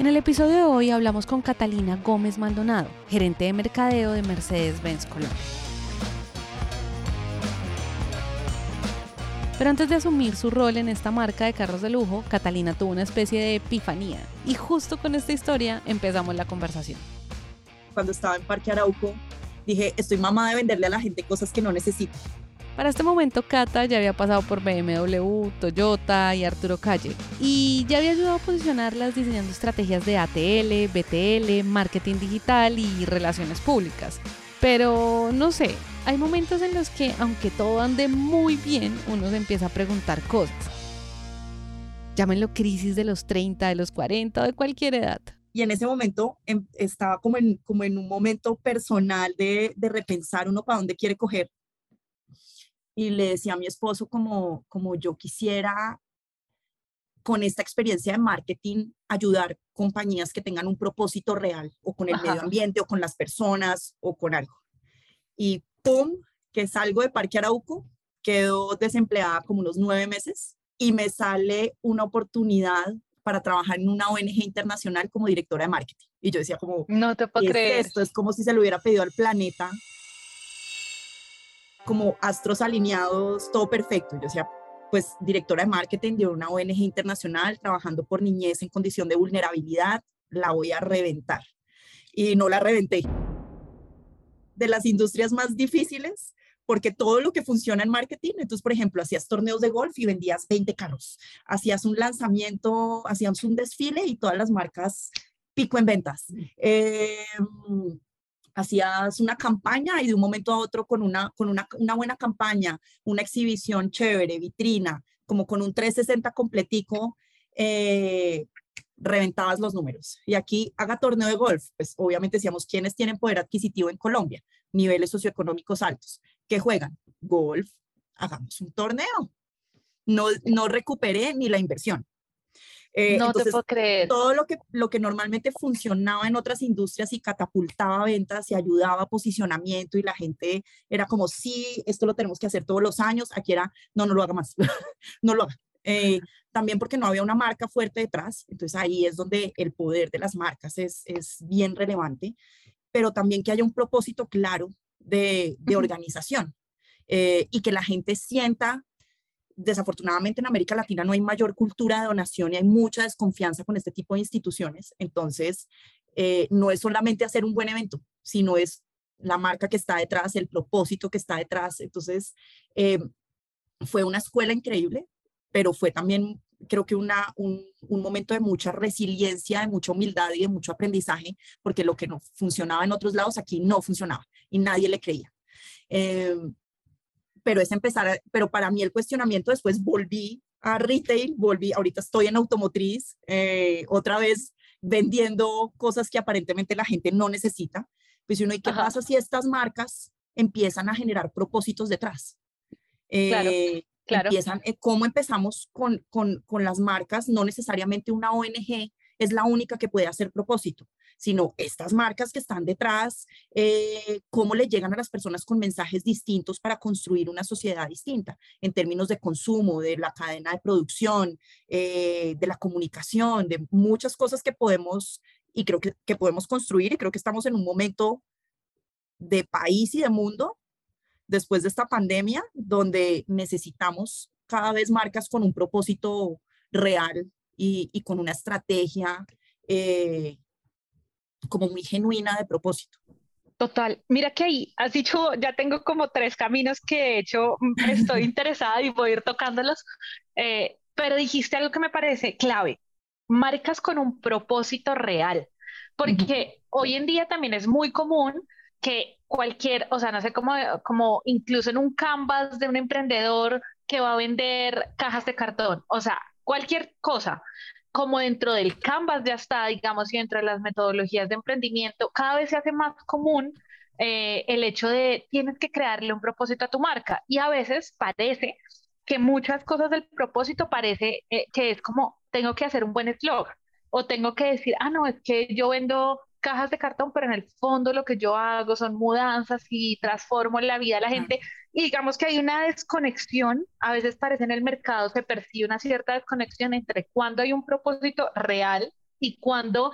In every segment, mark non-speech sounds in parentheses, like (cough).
En el episodio de hoy hablamos con Catalina Gómez Maldonado, gerente de mercadeo de Mercedes-Benz Colombia. Pero antes de asumir su rol en esta marca de carros de lujo, Catalina tuvo una especie de epifanía y justo con esta historia empezamos la conversación. Cuando estaba en Parque Arauco, dije, estoy mamá de venderle a la gente cosas que no necesita. Para este momento, Cata ya había pasado por BMW, Toyota y Arturo Calle y ya había ayudado a posicionarlas diseñando estrategias de ATL, BTL, marketing digital y relaciones públicas. Pero no sé, hay momentos en los que, aunque todo ande muy bien, uno se empieza a preguntar cosas. Llámenlo crisis de los 30, de los 40 o de cualquier edad. Y en ese momento em, estaba como en, como en un momento personal de, de repensar uno para dónde quiere coger y le decía a mi esposo como, como yo quisiera con esta experiencia de marketing ayudar compañías que tengan un propósito real o con el medio ambiente o con las personas o con algo. Y ¡pum! que salgo de Parque Arauco, quedo desempleada como unos nueve meses y me sale una oportunidad para trabajar en una ONG internacional como directora de marketing. Y yo decía como, no te puedo creer. Esto es como si se lo hubiera pedido al planeta como astros alineados, todo perfecto. Yo decía, pues directora de marketing de una ONG internacional trabajando por niñez en condición de vulnerabilidad, la voy a reventar. Y no la reventé. De las industrias más difíciles, porque todo lo que funciona en marketing, entonces, por ejemplo, hacías torneos de golf y vendías 20 carros, hacías un lanzamiento, hacías un desfile y todas las marcas pico en ventas. Eh, hacías una campaña y de un momento a otro con una, con una, buena campaña, una exhibición chévere, vitrina, como con un 360 completico, eh, reventabas los números. Y aquí haga torneo de golf, pues obviamente decíamos, ¿quiénes tienen poder adquisitivo en Colombia? Niveles socioeconómicos altos. ¿Qué juegan? Golf, hagamos un torneo. No, no recuperé ni la inversión. Eh, no te puedo creer. Todo lo que, lo que normalmente funcionaba en otras industrias y catapultaba ventas y ayudaba a posicionamiento y la gente era como, sí, esto lo tenemos que hacer todos los años, aquí era, no, no lo haga más, (laughs) no lo haga. Eh, también porque no había una marca fuerte detrás, entonces ahí es donde el poder de las marcas es, es bien relevante, pero también que haya un propósito claro de, de organización eh, y que la gente sienta desafortunadamente en América Latina no hay mayor cultura de donación y hay mucha desconfianza con este tipo de instituciones. Entonces, eh, no es solamente hacer un buen evento, sino es la marca que está detrás, el propósito que está detrás. Entonces, eh, fue una escuela increíble, pero fue también, creo que una, un, momento de mucha resiliencia, de mucha humildad y de mucho aprendizaje, porque lo que no funcionaba en otros lados aquí no funcionaba y nadie le creía. Eh, pero es empezar, pero para mí el cuestionamiento después volví a retail, volví, ahorita estoy en automotriz, eh, otra vez vendiendo cosas que aparentemente la gente no necesita. Pues uno, ¿y qué pasa si estas marcas empiezan a generar propósitos detrás? claro, eh, claro. Empiezan, eh, ¿Cómo empezamos con, con, con las marcas? No necesariamente una ONG es la única que puede hacer propósito, sino estas marcas que están detrás, eh, cómo le llegan a las personas con mensajes distintos para construir una sociedad distinta en términos de consumo, de la cadena de producción, eh, de la comunicación, de muchas cosas que podemos y creo que, que podemos construir. Y creo que estamos en un momento de país y de mundo después de esta pandemia donde necesitamos cada vez marcas con un propósito real y, con una estrategia eh, como muy genuina de propósito. Total, mira que ahí has dicho, ya tengo como tres caminos que he hecho, mm, estoy (laughs) interesada y voy a ir tocándolos, eh, pero dijiste algo que me parece clave, marcas con un propósito real, porque hoy en día también es muy común que cualquier, o sea, no sé cómo, como incluso en un canvas de un emprendedor que va a vender cajas de cartón, o sea, cualquier cosa, como dentro del Canvas ya está, digamos, y dentro de las metodologías de emprendimiento, cada vez se hace más común eh, el hecho de tienes que crearle un propósito a tu marca. Y a veces parece que muchas cosas del propósito parece eh, que es como, tengo que hacer un buen eslogan o tengo que decir, ah, no, es que yo vendo cajas de cartón, pero en el fondo lo que yo hago son mudanzas y transformo la vida de la gente. Y digamos que hay una desconexión, a veces parece en el mercado, se percibe una cierta desconexión entre cuando hay un propósito real y cuando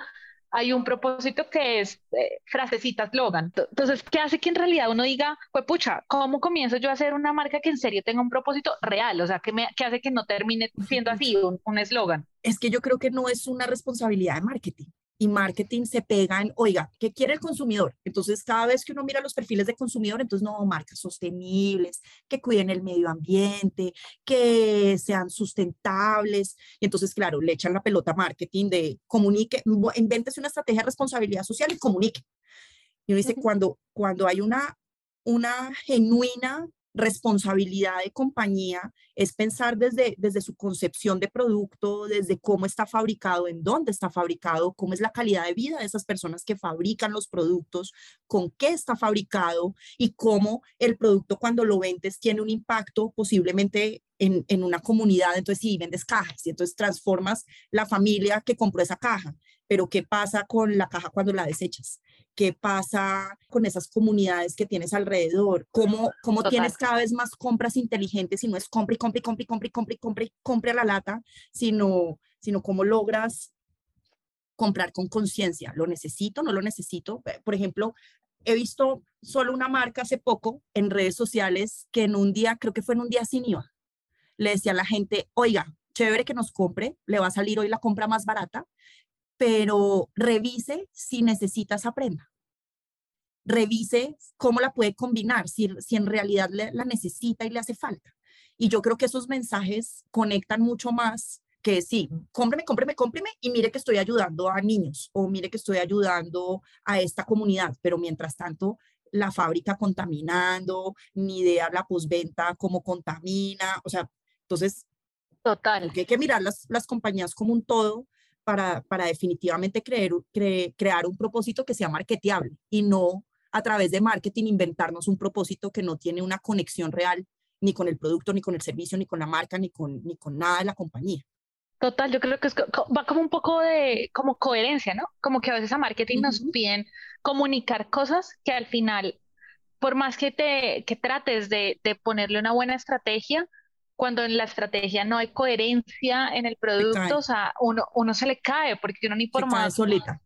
hay un propósito que es eh, frasecita, eslogan. Entonces, ¿qué hace que en realidad uno diga, pues pucha, ¿cómo comienzo yo a hacer una marca que en serio tenga un propósito real? O sea, ¿qué, me, qué hace que no termine siendo así un eslogan? Es que yo creo que no es una responsabilidad de marketing y marketing se pegan, oiga, ¿qué quiere el consumidor? Entonces, cada vez que uno mira los perfiles de consumidor, entonces, no, marcas sostenibles, que cuiden el medio ambiente, que sean sustentables. Y entonces, claro, le echan la pelota a marketing de comunique, invéntese una estrategia de responsabilidad social y comunique. Y uno dice, cuando, cuando hay una, una genuina responsabilidad de compañía es pensar desde, desde su concepción de producto, desde cómo está fabricado, en dónde está fabricado, cómo es la calidad de vida de esas personas que fabrican los productos, con qué está fabricado y cómo el producto cuando lo vendes tiene un impacto posiblemente en, en una comunidad. Entonces, si vendes cajas y entonces transformas la familia que compró esa caja, pero ¿qué pasa con la caja cuando la desechas? Qué pasa con esas comunidades que tienes alrededor, cómo, cómo tienes cada vez más compras inteligentes y no es compra y compra y compra y compra y compra y compra y compra a la lata, sino, sino cómo logras comprar con conciencia, lo necesito, no lo necesito. Por ejemplo, he visto solo una marca hace poco en redes sociales que en un día, creo que fue en un día sin IVA, le decía a la gente, oiga, chévere que nos compre, le va a salir hoy la compra más barata, pero revise si necesita esa prenda. Revise cómo la puede combinar, si, si en realidad la necesita y le hace falta. Y yo creo que esos mensajes conectan mucho más que sí, cómpreme, cómpreme, cómpreme y mire que estoy ayudando a niños o mire que estoy ayudando a esta comunidad, pero mientras tanto la fábrica contaminando, ni idea la posventa cómo contamina, o sea, entonces Total. hay que mirar las, las compañías como un todo para, para definitivamente creer, crear un propósito que sea marketeable y no a través de marketing inventarnos un propósito que no tiene una conexión real ni con el producto, ni con el servicio, ni con la marca, ni con, ni con nada de la compañía. Total, yo creo que es, va como un poco de como coherencia, ¿no? Como que a veces a marketing nos piden comunicar cosas que al final, por más que te que trates de, de ponerle una buena estrategia, cuando en la estrategia no hay coherencia en el producto, o sea, uno, uno se le cae porque uno ni por más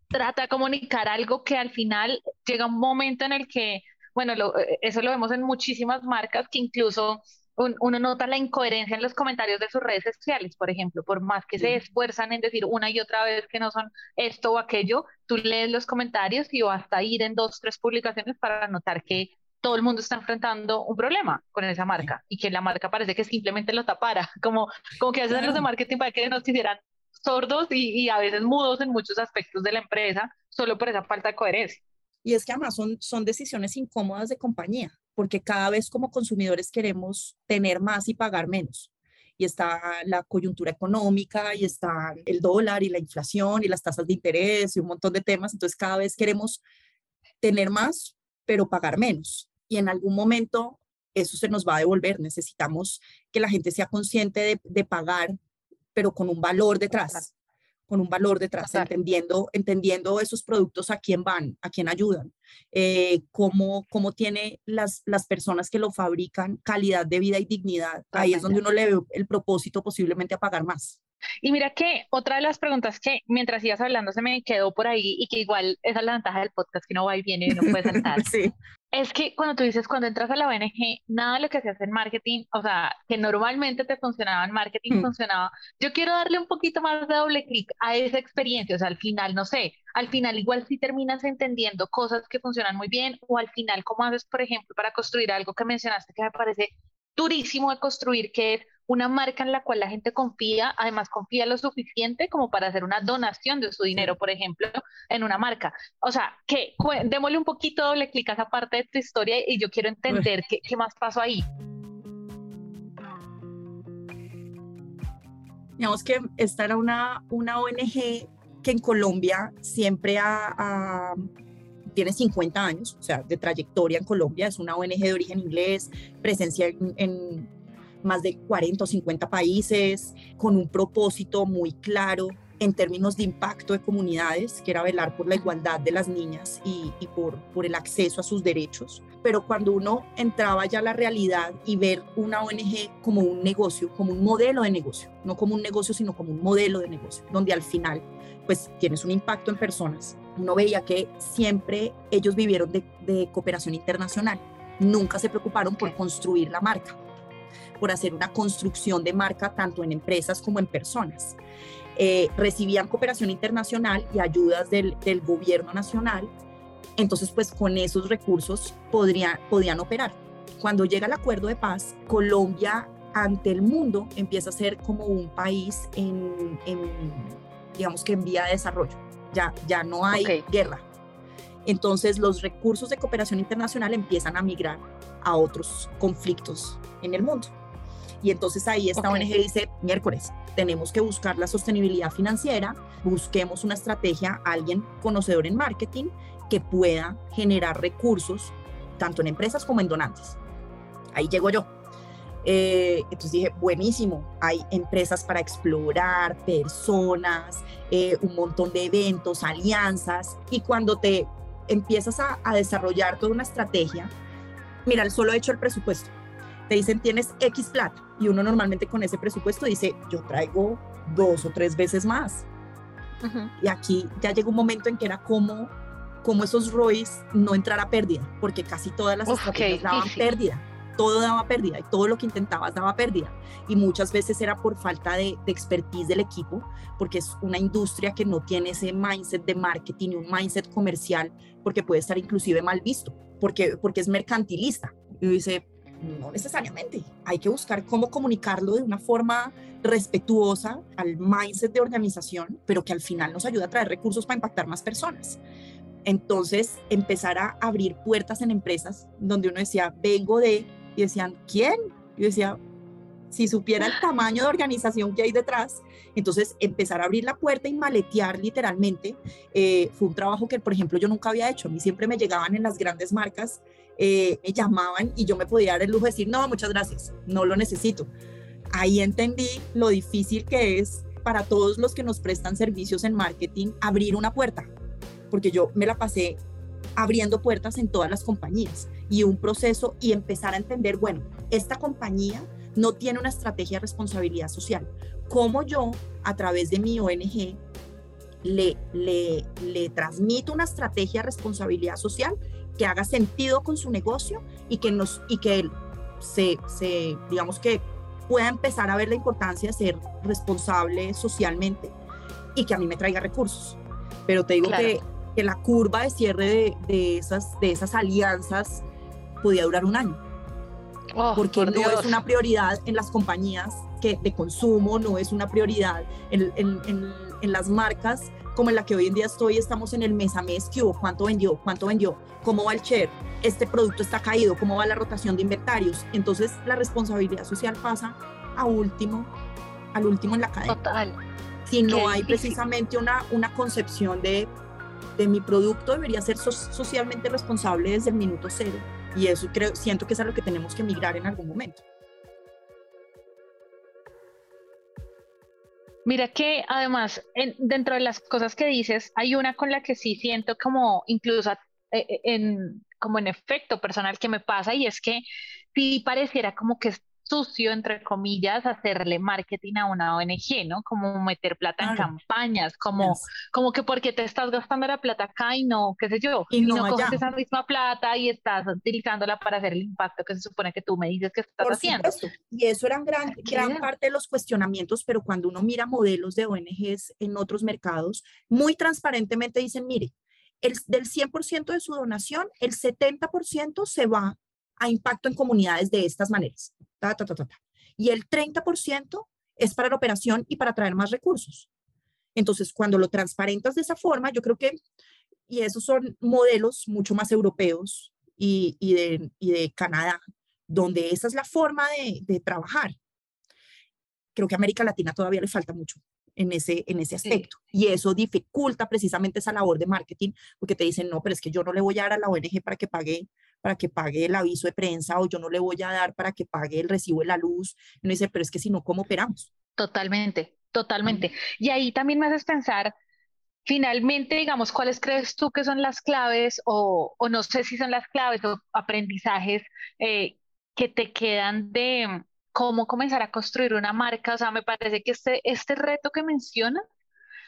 trata de comunicar algo que al final llega un momento en el que, bueno, eh, eso lo vemos en muchísimas marcas que incluso uno nota la incoherencia en los comentarios de sus redes sociales, por ejemplo, por más que se esfuerzan en decir una y otra vez que no son esto o aquello, tú lees los comentarios y vas a ir en dos, tres publicaciones para notar que todo el mundo está enfrentando un problema con esa marca y que la marca parece que simplemente lo tapara, (laughs) como, como que hacen los de marketing para que nos hicieran sordos y, a veces mudos en muchos aspectos de la empresa solo por esa falta de coherencia. Y es que además son, son decisiones incómodas de compañía, porque cada vez como consumidores queremos tener más y pagar menos. Y está la coyuntura económica, y está el dólar y la inflación y las tasas de interés y un montón de temas. Entonces cada vez queremos tener más, pero pagar menos y en algún momento eso se nos va a devolver. Necesitamos que la gente sea consciente de, pagar, pero con un valor detrás, con un valor detrás, entendiendo, entendiendo esos productos a quién van, a quién ayudan, eh, cómo, cómo tiene las, las personas que lo fabrican calidad de vida y dignidad. Ahí es donde uno le ve el propósito posiblemente a pagar más. Y mira que otra de las preguntas que mientras ibas hablando se me quedó por ahí y que igual esa es la ventaja del podcast que no va y viene y no puede (laughs) saltar. sí. Es que cuando tú dices, cuando entras a la ONG, nada de lo que se hace en marketing, o sea, que normalmente te funcionaba en marketing, mm. funcionaba. Yo quiero darle un poquito más de doble clic a esa experiencia, o sea, al final, no sé, al final igual si terminas entendiendo cosas que funcionan muy bien, o al final, ¿cómo haces, por ejemplo, para construir algo que mencionaste que me parece durísimo de construir, que es una marca en la cual la gente confía, además confía lo suficiente como para hacer una donación de su dinero, por ejemplo, en una marca. O sea, que démosle un poquito le clic a esa parte de tu historia y yo quiero entender qué, qué más pasó ahí. Digamos que esta era una, una ONG que en Colombia siempre ha, tiene 50 años, o sea, de trayectoria en Colombia, es una ONG de origen inglés, presencia en, en más de 40 o 50 países, con un propósito muy claro en términos de impacto de comunidades, que era velar por la igualdad de las niñas y, por, por el acceso a sus derechos. Pero cuando uno entraba ya a la realidad y ver una ONG como un negocio, como un modelo de negocio, no como un negocio, sino como un modelo de negocio, donde al final pues tienes un impacto en personas. Uno veía que siempre ellos vivieron de, de cooperación internacional, nunca se preocuparon por construir la marca, por hacer una construcción de marca tanto en empresas como en personas. Eh, recibían cooperación internacional y ayudas del, gobierno nacional, entonces pues con esos recursos podrían, podían operar. Cuando llega el acuerdo de paz, Colombia ante el mundo empieza a ser como un país en, digamos que en vía de desarrollo. Ya, ya no hay guerra. Entonces los recursos de cooperación internacional empiezan a migrar a otros conflictos en el mundo. Y entonces ahí esta ONG dice, miércoles, tenemos que buscar la sostenibilidad financiera, busquemos una estrategia, alguien conocedor en marketing que pueda generar recursos tanto en empresas como en donantes. Ahí llego yo. Eh, entonces dije, buenísimo, hay empresas para explorar, personas, eh, un montón de eventos, alianzas, y cuando te empiezas a, a desarrollar toda una estrategia, mira, el solo hecho el presupuesto te dicen tienes X plata y uno normalmente con ese presupuesto dice yo traigo dos o tres veces más. Y aquí ya llegó un momento en que era como, como esos ROIs no entrar a pérdida, porque casi todas las estrategias daban pérdida, todo daba pérdida y todo lo que intentabas daba pérdida. Y muchas veces era por falta de, de expertise del equipo, porque es una industria que no tiene ese mindset de marketing, un mindset comercial, porque puede estar inclusive mal visto, porque, porque es mercantilista. Y dice, no necesariamente. Hay que buscar cómo comunicarlo de una forma respetuosa al mindset de organización, pero que al final nos ayude a traer recursos para impactar más personas. Entonces, empezar a abrir puertas en empresas donde uno decía, vengo de, y decían, ¿quién? Y decía, si supiera el tamaño de organización que hay detrás, entonces empezar a abrir la puerta y maletear literalmente eh, fue un trabajo que, por ejemplo, yo nunca había hecho. A mí siempre me llegaban en las grandes marcas eh, me llamaban y yo me podía dar el lujo de decir, no, muchas gracias, no lo necesito. Ahí entendí lo difícil que es para todos los que nos prestan servicios en marketing abrir una puerta, porque yo me la pasé abriendo puertas en todas las compañías y un proceso y empezar a entender, bueno, esta compañía no tiene una estrategia de responsabilidad social. ¿Cómo yo, a través de mi ONG, le, le, le transmito una estrategia de responsabilidad social que haga sentido con su negocio y que, nos, y que él se, se, digamos que pueda empezar a ver la importancia de ser responsable socialmente y que a mí me traiga recursos. Pero te digo que, que, la curva de cierre de, de, esas, de esas alianzas podía durar un año. Oh, porque no es una prioridad en las compañías que de consumo, no es una prioridad en, en, en, en las marcas como en la que hoy en día estoy, estamos en el mes a mes, ¿qué hubo? ¿Cuánto vendió? ¿Cuánto vendió? ¿Cómo va el share? Este producto está caído, ¿cómo va la rotación de inventarios? Entonces la responsabilidad social pasa a último, al último en la cadena. Total. Si no hay precisamente una, una concepción de, de mi producto, debería ser socialmente responsable desde el minuto cero. Y eso creo, siento que es a lo que tenemos que migrar en algún momento. Mira que además, dentro de las cosas que dices, hay una con la que sí siento como incluso eh, eh, en, como en efecto personal que me pasa y es que sí pareciera como que sucio, entre comillas, hacerle marketing a una ONG, ¿no? Como meter plata en campañas, como, como que porque te estás gastando la plata acá y no, qué sé yo, y, no, coges esa misma plata y estás utilizándola para hacer el impacto que se supone que tú me dices que estás haciendo. Y eso eran gran, gran parte de los cuestionamientos, pero cuando uno mira modelos de ONGs en otros mercados, muy transparentemente dicen, mire, el, del 100% de su donación, el 70% se va a impacto en comunidades de estas maneras. Y el 30% es para la operación y para traer más recursos. Entonces, cuando lo transparentas de esa forma, yo creo que, y esos son modelos mucho más europeos y, y, de, y de, Canadá, donde esa es la forma de, de trabajar. creo que a América Latina todavía le falta mucho en ese, en ese aspecto. Y eso dificulta precisamente esa labor de marketing, porque te dicen, no, pero es que yo no le voy a dar a la ONG para que pague para que pague el aviso de prensa o yo no le voy a dar para que pague el recibo de la luz. Y uno dice, pero es que si no, ¿cómo operamos? Totalmente, totalmente. Y ahí también me haces pensar, finalmente, digamos, ¿cuáles crees tú que son las claves o, o no sé si son las claves o aprendizajes eh, que te quedan de cómo comenzar a construir una marca. O sea, me parece que este, este reto que mencionas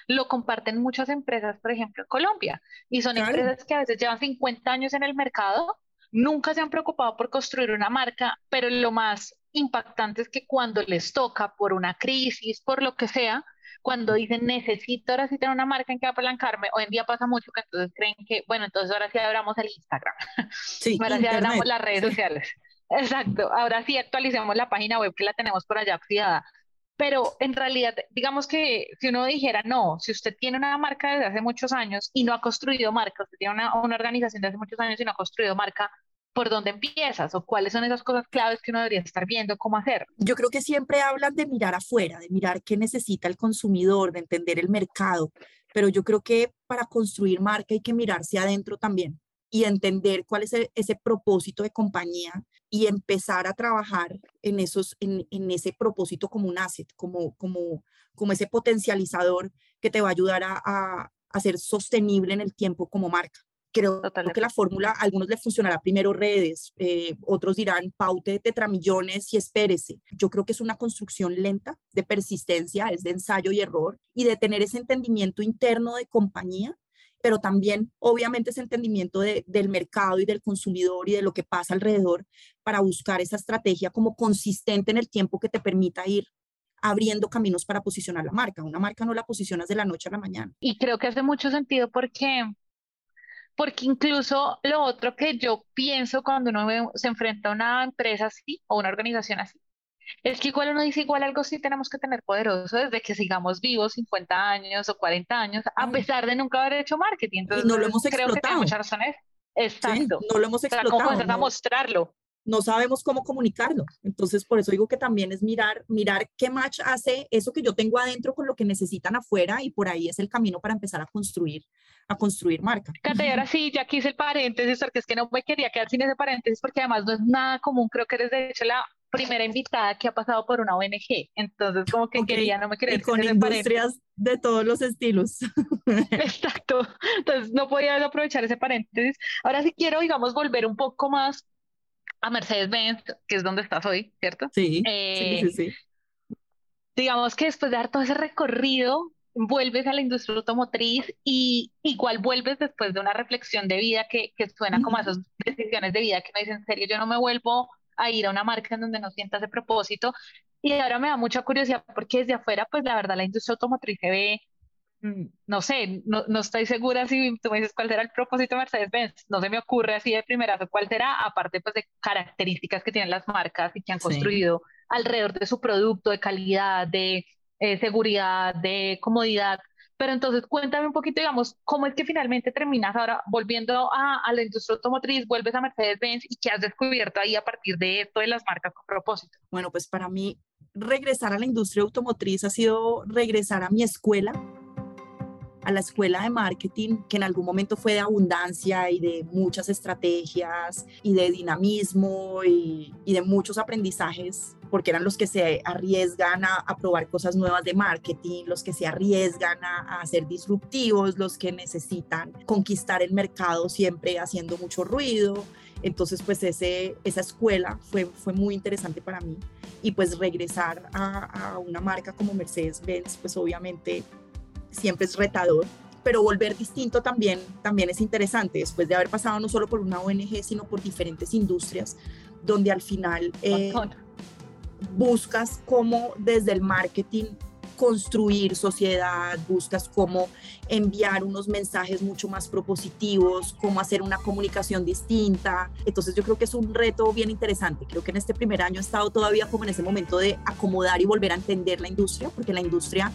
lo comparten muchas empresas, por ejemplo, en Colombia, y son empresas que a veces llevan 50 años en el mercado, nunca se han preocupado por construir una marca, pero lo más impactante es que cuando les toca por una crisis, por lo que sea, cuando dicen necesito ahora sí tener una marca en que apalancarme, hoy en día pasa mucho que entonces creen que, bueno, entonces ahora sí abramos el Instagram, sí, (laughs) ahora sí abramos las redes sociales. Exacto, ahora sí actualicemos la página web que la tenemos por allá oxidada. Pero en realidad, digamos que si uno dijera, no, si usted tiene una marca desde hace muchos años y no ha construido marca, usted tiene una, una organización de hace muchos años y no ha construido marca, ¿por dónde empiezas? ¿O cuáles son esas cosas claves que uno debería estar viendo cómo hacer? Yo creo que siempre hablan de mirar afuera, de mirar qué necesita el consumidor, de entender el mercado, pero yo creo que para construir marca hay que mirarse adentro también y entender cuál es ese propósito de compañía y empezar a trabajar en, esos, en, en, ese propósito como un asset, como, como, como ese potencializador que te va a ayudar a, a, a ser sostenible en el tiempo como marca. Creo, que la fórmula a algunos les funcionará primero redes, eh, otros dirán paute de tetramillones y espérese. Yo creo que es una construcción lenta de persistencia, es de ensayo y error y de tener ese entendimiento interno de compañía pero también obviamente ese entendimiento del mercado y del consumidor y de lo que pasa alrededor para buscar esa estrategia como consistente en el tiempo que te permita ir abriendo caminos para posicionar la marca. Una marca no la posicionas de la noche a la mañana. Y creo que hace mucho sentido porque, porque incluso lo otro que yo pienso cuando uno se enfrenta a una empresa así o una organización así, es que igual uno dice, igual algo sí tenemos que tener poderoso desde que sigamos vivos 50 años o 40 años, a pesar de nunca haber hecho marketing. Entonces, no lo hemos creo explotado. que. Exacto. no lo hemos explotado. O sea, ¿cómo no, mostrarlo? No sabemos cómo comunicarlo. Entonces, por eso digo que también es mirar, mirar qué match hace eso que yo tengo adentro con lo que necesitan afuera y por ahí es el camino para empezar a construir, a construir marca. Cata, y ahora sí, ya quise el paréntesis, porque es que no me quería quedar sin ese paréntesis, porque además no es nada común. Creo que eres de hecho la primera invitada que ha pasado por una ONG. Entonces, como que quería, no me quería. Y con industrias de todos los estilos. (laughs) Exacto. Entonces, no podía aprovechar ese paréntesis. Ahora sí quiero, digamos, volver un poco más a Mercedes-Benz, que es donde estás hoy, ¿cierto? Sí, sí, sí, sí. Eh, digamos que después de dar todo ese recorrido, vuelves a la industria automotriz y igual vuelves después de una reflexión de vida que, que suena como a esas decisiones de vida que me dicen, en serio, yo no me vuelvo a ir a una marca en donde no sienta ese propósito. Y ahora me da mucha curiosidad porque desde afuera, pues la verdad, la industria automotriz se ve, mm, no sé, no, no estoy segura si tú me dices cuál será el propósito de Mercedes-Benz. No se me ocurre así de primerazo cuál será, aparte pues de características que tienen las marcas y que han construido alrededor de su producto, de calidad, de eh, seguridad, de comodidad. Pero entonces cuéntame un poquito, digamos, cómo es que finalmente terminas ahora volviendo a, la industria automotriz, vuelves a Mercedes-Benz y qué has descubierto ahí a partir de esto de las marcas con propósito. Bueno, pues para mí regresar a la industria automotriz ha sido regresar a mi escuela, a la escuela de marketing, que en algún momento fue de abundancia y de muchas estrategias y de dinamismo y, de muchos aprendizajes, porque eran los que se arriesgan a, probar cosas nuevas de marketing, los que se arriesgan a, a ser disruptivos, los que necesitan conquistar el mercado siempre haciendo mucho ruido. Entonces, pues ese, esa escuela fue, fue muy interesante para mí. Y pues regresar a, a una marca como Mercedes-Benz, pues obviamente siempre es retador, pero volver distinto también, también es interesante, después de haber pasado no solo por una ONG, sino por diferentes industrias, donde al final eh, buscas cómo desde el marketing construir sociedad, buscas cómo enviar unos mensajes mucho más propositivos, cómo hacer una comunicación distinta. Entonces yo creo que es un reto bien interesante. Creo que en este primer año he estado todavía como en ese momento de acomodar y volver a entender la industria, porque la industria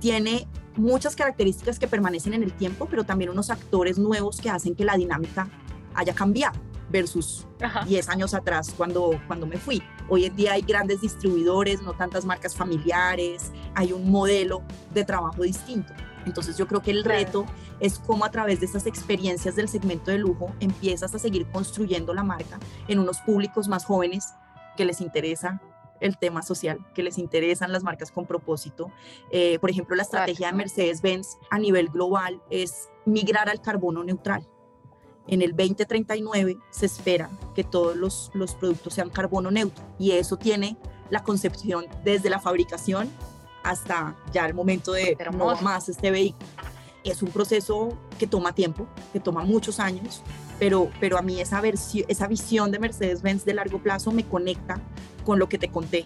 tiene muchas características que permanecen en el tiempo, pero también unos actores nuevos que hacen que la dinámica haya cambiado. versus 10 años atrás cuando, cuando me fui. Hoy en día hay grandes distribuidores, no tantas marcas familiares, hay un modelo de trabajo distinto. Entonces yo creo que el reto es cómo a través de esas experiencias del segmento de lujo empiezas a seguir construyendo la marca en unos públicos más jóvenes que les interesa el tema social, que les interesan las marcas con propósito. Eh, por ejemplo, la estrategia de Mercedes-Benz a nivel global es migrar al carbono neutral. En el 2039 se espera que todos los, los productos sean carbono neutro y eso tiene la concepción desde la fabricación hasta ya el momento de no más este vehículo. Es un proceso que toma tiempo, que toma muchos años, pero, pero a mí esa, esa visión de Mercedes-Benz de largo plazo me conecta con lo que te conté,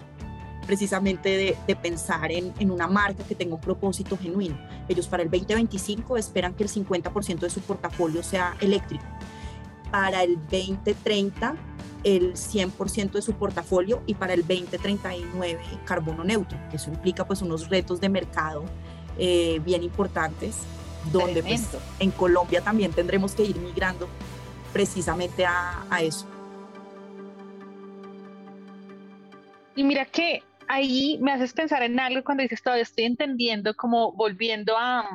precisamente de, de pensar en, en, una marca que tenga un propósito genuino. Ellos para el 2025 esperan que el 50% de su portafolio sea eléctrico. Para el 2030 el 100% de su portafolio y para el 2039 carbono neutro, que eso implica pues unos retos de mercado eh, bien importantes, donde pues, en Colombia también tendremos que ir migrando precisamente a, a eso. Y mira que ahí me haces pensar en algo cuando dices todavía estoy entendiendo como volviendo a,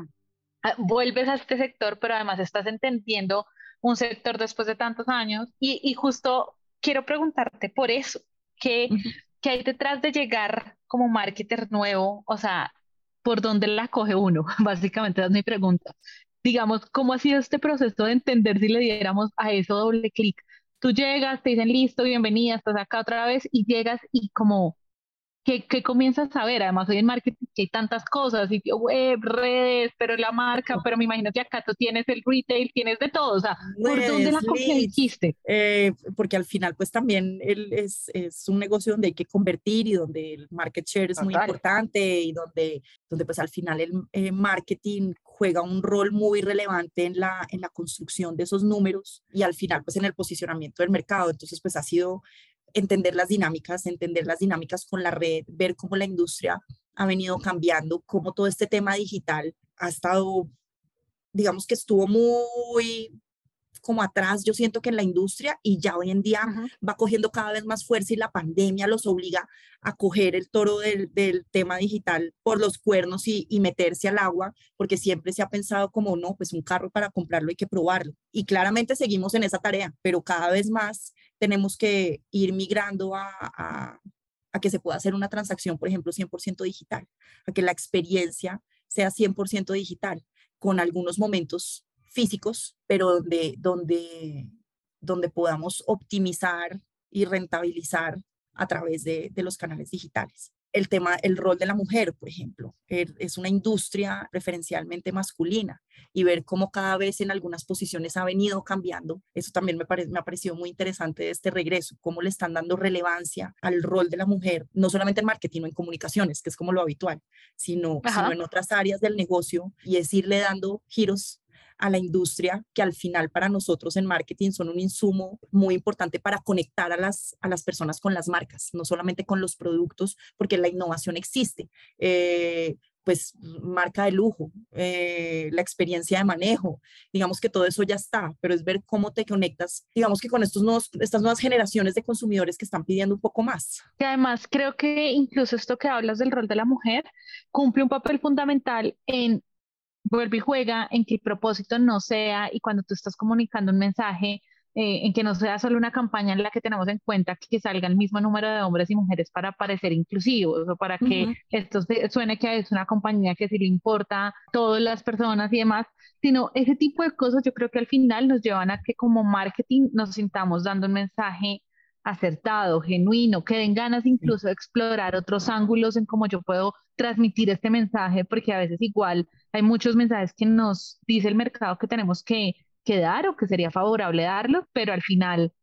vuelves a este sector, pero además estás entendiendo un sector después de tantos años y, y justo quiero preguntarte por eso, ¿qué, ¿qué hay detrás de llegar como marketer nuevo? O sea, ¿por dónde la coge uno? (laughs) Básicamente es mi pregunta. Digamos, ¿cómo ha sido este proceso de entender si le diéramos a eso doble clic? Tú llegas, te dicen listo, bienvenida, estás acá otra vez y llegas y como ¿Qué, comienzas a ver? Además, hoy en marketing hay tantas cosas, sitio web, redes, pero la marca, pero me imagino que acá tú tienes el retail, tienes de todo, o sea, ¿por dónde la conseguiste? Eh, porque al final, pues también él es, es, un negocio donde hay que convertir y donde el market share es muy importante y donde, donde pues al final el eh, marketing juega un rol muy relevante en la, en la construcción de esos números y al final, pues en el posicionamiento del mercado. Entonces, pues ha sido entender las dinámicas, entender las dinámicas con la red, ver cómo la industria ha venido cambiando, cómo todo este tema digital ha estado, digamos que estuvo muy como atrás, yo siento que en la industria y ya hoy en día va cogiendo cada vez más fuerza y la pandemia los obliga a coger el toro del, tema digital por los cuernos y, y, meterse al agua, porque siempre se ha pensado como, no, pues un carro para comprarlo hay que probarlo. Y claramente seguimos en esa tarea, pero cada vez más tenemos que ir migrando a, a, a que se pueda hacer una transacción, por ejemplo, 100% digital, a que la experiencia sea 100% digital, con algunos momentos físicos, pero donde, donde, donde podamos optimizar y rentabilizar a través de, de los canales digitales el tema, el rol de la mujer, por ejemplo. Er, es una industria preferencialmente masculina y ver cómo cada vez en algunas posiciones ha venido cambiando. Eso también me, parece, me ha parecido muy interesante de este regreso, cómo le están dando relevancia al rol de la mujer, no solamente en marketing o en comunicaciones, que es como lo habitual, sino, sino en otras áreas del negocio y es irle dando giros a la industria, que al final para nosotros en marketing son un insumo muy importante para conectar a las, a las personas con las marcas, no solamente con los productos, porque la innovación existe. Eh, pues marca de lujo, eh, la experiencia de manejo, digamos que todo eso ya está, pero es ver cómo te conectas, digamos que con estos nuevos, estas nuevas generaciones de consumidores que están pidiendo un poco más. Y además creo que incluso esto que hablas del rol de la mujer cumple un papel fundamental en vuelve y juega en que el propósito no sea, y cuando tú estás comunicando un mensaje, eh, en que no sea solo una campaña en la que tenemos en cuenta que salga el mismo número de hombres y mujeres para parecer inclusivos o para que esto suene que es una compañía que sí le importa a todas las personas y demás, sino ese tipo de cosas yo creo que al final nos llevan a que como marketing nos sintamos dando un mensaje acertado, genuino, que den ganas incluso de explorar otros ángulos en cómo yo puedo transmitir este mensaje, porque a veces igual hay muchos mensajes que nos dice el mercado que tenemos que, que dar o que sería favorable darlos, pero al final,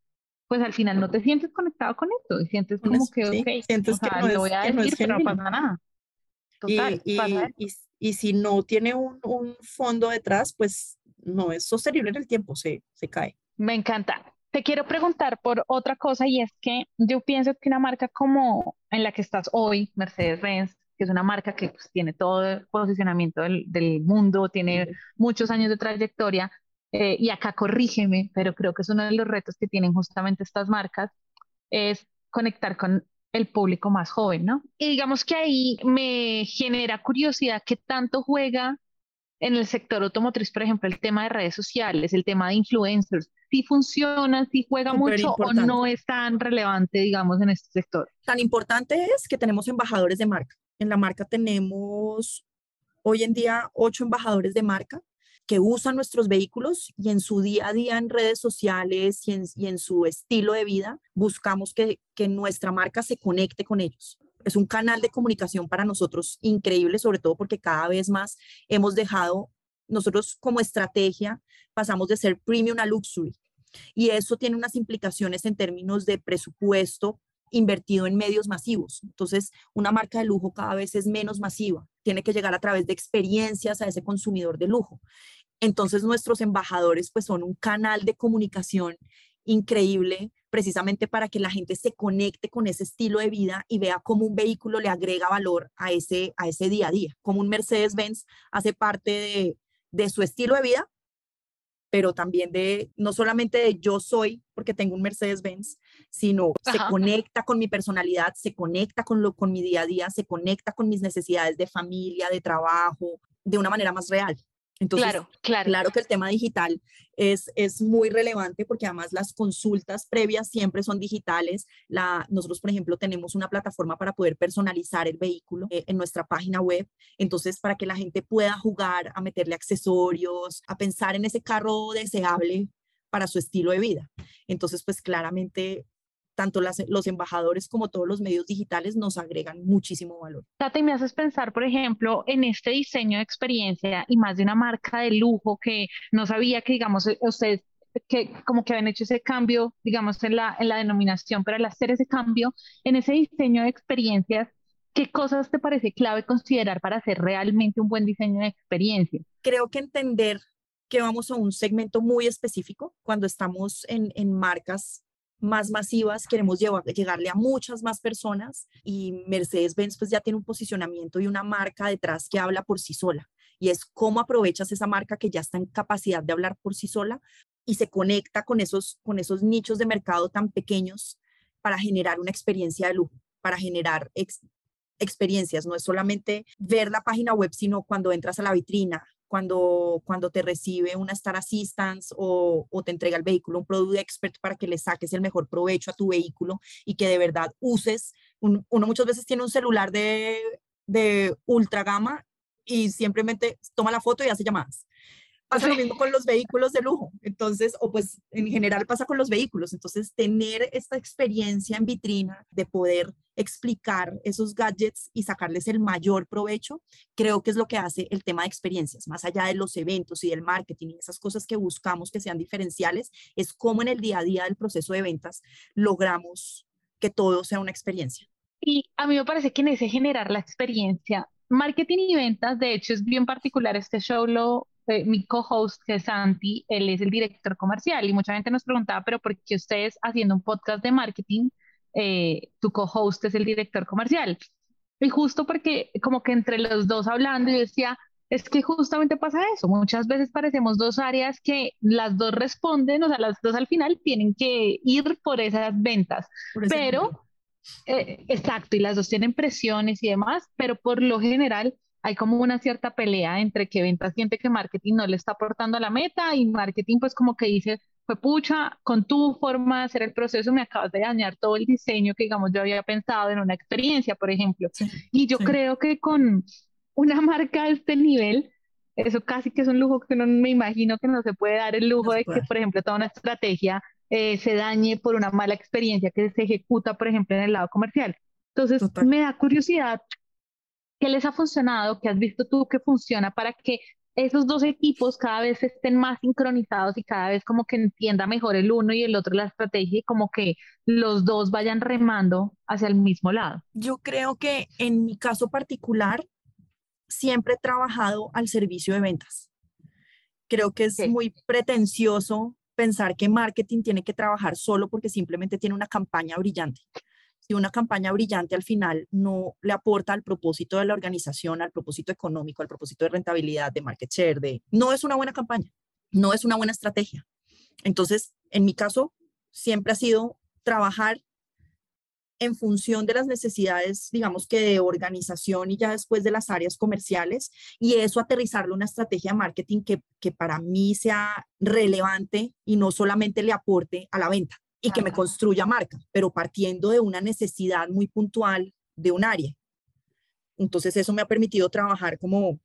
pues al final no te sientes conectado con esto y sientes como que, ok, sientes que no voy a decir, pero no pasa nada. Total, y, y, y, si no tiene un, un, fondo detrás, pues no es sostenible en el tiempo, se, se cae. Me encanta. Te quiero preguntar por otra cosa y es que yo pienso que una marca como en la que estás hoy, Mercedes-Benz, que es una marca que pues, tiene todo el posicionamiento del, del, mundo, tiene muchos años de trayectoria, eh, y acá corrígeme, pero creo que es uno de los retos que tienen justamente estas marcas, es conectar con el público más joven, ¿no? Y digamos que ahí me genera curiosidad qué tanto juega en el sector automotriz, por ejemplo, el tema de redes sociales, el tema de influencers, si funciona, si juega mucho o no es tan relevante, digamos, en este sector. Tan importante es que tenemos embajadores de marca. En la marca tenemos hoy en día ocho embajadores de marca que usan nuestros vehículos y en su día a día en redes sociales y en, y en su estilo de vida buscamos que, que nuestra marca se conecte con ellos es un canal de comunicación para nosotros increíble, sobre todo porque cada vez más hemos dejado, nosotros como estrategia pasamos de ser premium a luxury. Y eso tiene unas implicaciones en términos de presupuesto invertido en medios masivos. Entonces, una marca de lujo cada vez es menos masiva, tiene que llegar a través de experiencias a ese consumidor de lujo. Entonces, nuestros embajadores pues son un canal de comunicación increíble precisamente para que la gente se conecte con ese estilo de vida y vea cómo un vehículo le agrega valor a ese, a ese día a día, como un Mercedes-Benz hace parte de, de su estilo de vida, pero también de, no solamente de yo soy porque tengo un Mercedes-Benz, sino se conecta con mi personalidad, se conecta con, lo, con mi día a día, se conecta con mis necesidades de familia, de trabajo, de una manera más real. Entonces, claro, claro. claro que el tema digital es, es muy relevante porque además las consultas previas siempre son digitales. La, nosotros, por ejemplo, tenemos una plataforma para poder personalizar el vehículo eh, en nuestra página web. Entonces, para que la gente pueda jugar, a meterle accesorios, a pensar en ese carro deseable para su estilo de vida. Entonces, pues claramente tanto los embajadores como todos los medios digitales nos agregan muchísimo valor. Tata, y me haces pensar, por ejemplo, en este diseño de experiencia y más de una marca de lujo que no sabía que, digamos, eh, ustedes que como que habían hecho ese cambio, digamos, en la, en la denominación, pero al hacer ese cambio, en ese diseño de experiencias, ¿qué cosas te parece clave considerar para hacer realmente un buen diseño de experiencia? Creo que entender que vamos a un segmento muy específico cuando estamos en, en marcas más masivas, queremos llegarle a muchas más personas y Mercedes-Benz pues ya tiene un posicionamiento y una marca detrás que habla por sí sola y es cómo aprovechas esa marca que ya está en capacidad de hablar por sí sola y se conecta con esos, con esos nichos de mercado tan pequeños para generar una experiencia de lujo, para generar experiencias. No es solamente ver la página web, sino cuando entras a la vitrina, cuando, cuando te recibe una Star Assistance o, te entrega el vehículo un Product Expert para que le saques el mejor provecho a tu vehículo y que de verdad uses. uno muchas veces tiene un celular de, de ultra gama y simplemente toma la foto y hace llamadas. Pasa lo mismo con los vehículos de lujo, entonces, o pues en general pasa con los vehículos. Entonces, tener esta experiencia en vitrina de poder explicar esos gadgets y sacarles el mayor provecho, creo que es lo que hace el tema de experiencias, más allá de los eventos y del marketing y esas cosas que buscamos que sean diferenciales, es cómo en el día a día del proceso de ventas logramos que todo sea una experiencia. Y a mí me parece que en ese generar la experiencia, marketing y ventas, de hecho, es bien particular. Este show lo eh, mi co-host, que es Santi, él es el director comercial y mucha gente nos preguntaba, pero ¿por qué ustedes haciendo un podcast de marketing, eh, tu co-host es el director comercial? Y justo porque como que entre los dos hablando, yo decía, es que justamente pasa eso, muchas veces parecemos dos áreas que las dos responden, o sea, las dos al final tienen que ir por esas ventas, pero... Eh, exacto, y las dos tienen presiones y demás, pero por lo general hay como una cierta pelea entre que ventas siente que marketing no le está aportando a la meta y marketing pues como que dice, fue pucha, con tu forma de hacer el proceso me acabas de dañar todo el diseño que digamos yo había pensado en una experiencia, por ejemplo. y yo creo que con una marca de este nivel, eso casi que es un lujo que no me imagino que no se puede dar el lujo de que, por ejemplo, toda una estrategia eh, se dañe por una mala experiencia que se ejecuta, por ejemplo, en el lado comercial. Entonces, me da curiosidad ¿Qué les ha funcionado? ¿Qué has visto tú que funciona para que esos dos equipos cada vez estén más sincronizados y cada vez como que entienda mejor el uno y el otro la estrategia y como que los dos vayan remando hacia el mismo lado? Yo creo que en mi caso particular siempre he trabajado al servicio de ventas. Creo que es muy pretencioso pensar que marketing tiene que trabajar solo porque simplemente tiene una campaña brillante si una campaña brillante al final no le aporta al propósito de la organización, al propósito económico, al propósito de rentabilidad, de market share, de, no es una buena campaña. no es una buena estrategia. Entonces, en mi caso, siempre ha sido trabajar en función de las necesidades, digamos que de organización y ya después de las áreas comerciales, y eso aterrizarlo una estrategia de marketing que, que para mí sea relevante y no solamente le aporte a la venta y que me construya marca, pero partiendo de una necesidad muy puntual de un área. Entonces eso me ha permitido trabajar como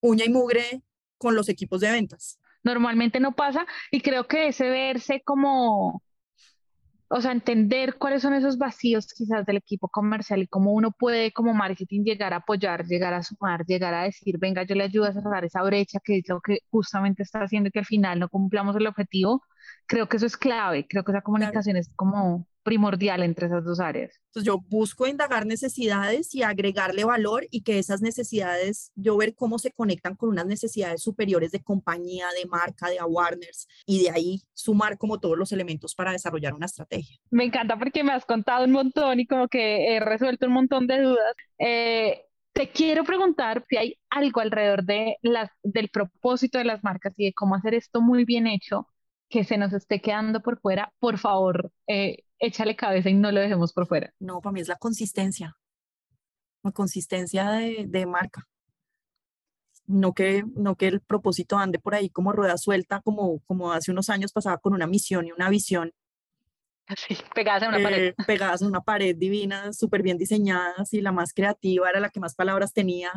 uña y mugre con los equipos de ventas. Normalmente no pasa y creo que ese verse como o sea, entender cuáles son esos vacíos quizás del equipo comercial y cómo uno puede como marketing llegar a apoyar, llegar a sumar, llegar a decir, venga, yo le ayudo a cerrar esa brecha que es lo que justamente está haciendo que al final no cumplamos el objetivo, creo que eso es clave, creo que esa comunicación es como primordial entre esas dos áreas. Entonces yo busco indagar necesidades y agregarle valor y que esas necesidades, yo ver cómo se conectan con unas necesidades superiores de compañía, de marca, de awareness y de ahí sumar como todos los elementos para desarrollar una estrategia. Me encanta porque me has contado un montón y como que he resuelto un montón de dudas. Eh, te quiero preguntar si hay algo alrededor de las, del propósito de las marcas y de cómo hacer esto muy bien hecho que se nos esté quedando por fuera, por favor, eh, échale cabeza y no lo dejemos por fuera. No, para mí es la consistencia, la consistencia de, de marca. No que, no que el propósito ande por ahí como rueda suelta, como, como hace unos años pasaba con una misión y una visión. Así, pegadas en una pared. Eh, pegadas en una pared divina, súper bien diseñadas y la más creativa era la que más palabras tenía.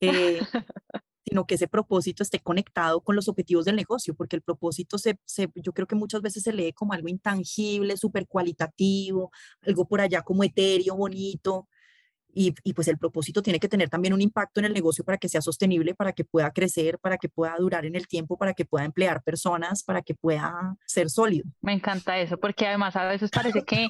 Eh, (laughs) sino que ese propósito esté conectado con los objetivos del negocio, porque el propósito se, yo creo que muchas veces se lee como algo intangible, súper cualitativo, algo por allá como etéreo, bonito, y, y, pues el propósito tiene que tener también un impacto en el negocio para que sea sostenible, para que pueda crecer, para que pueda durar en el tiempo, para que pueda emplear personas, para que pueda ser sólido. Me encanta eso, porque además a veces parece que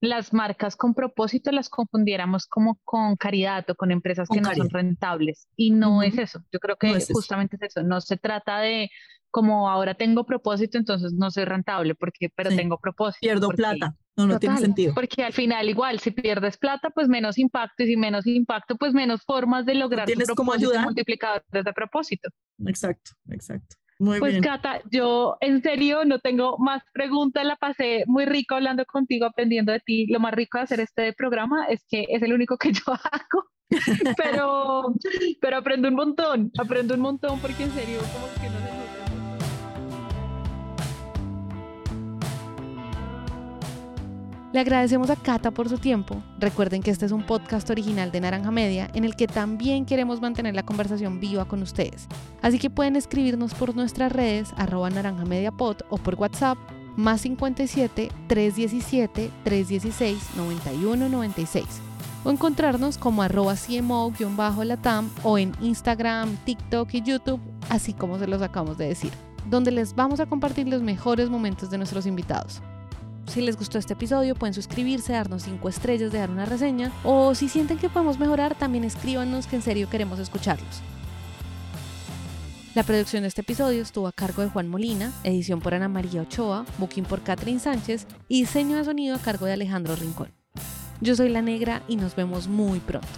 las marcas con propósito las confundiéramos como con caridad o con empresas que no son rentables. Y no es eso. Yo creo que justamente es eso. No se trata de como ahora tengo propósito, entonces no soy rentable, porque, pero tengo propósito. Pierdo plata. No, no tiene sentido. Porque al final igual, si pierdes plata, pues menos impacto, y si menos impacto, pues menos formas de lograr tienes como ayudar multiplicadores de propósito. Exacto, exacto pues Cata, yo en serio no tengo más preguntas, la pasé muy rico hablando contigo, aprendiendo de ti. Lo más rico de hacer este programa es que es el único que (laughs) yo hago, pero, pero aprendo un montón, aprendo un montón porque en serio como que no Le agradecemos a Cata por su tiempo. Recuerden que este es un podcast original de Naranja Media en el que también queremos mantener la conversación viva con ustedes. Así que pueden escribirnos por nuestras redes arroba naranjamediapod o por WhatsApp más 57 317 316 9196 o encontrarnos como arroba CMO-latam o en Instagram, TikTok y YouTube, así como se los acabamos de decir, donde les vamos a compartir los mejores momentos de nuestros invitados. Si les gustó este episodio, pueden suscribirse, darnos 5 estrellas, dejar una reseña. O si sienten que podemos mejorar, también escríbanos que en serio queremos escucharlos. La producción de este episodio estuvo a cargo de Juan Molina, edición por Ana María Ochoa, booking por Catherine Sánchez y diseño de sonido a cargo de Alejandro Rincón. Yo soy La Negra y nos vemos muy pronto.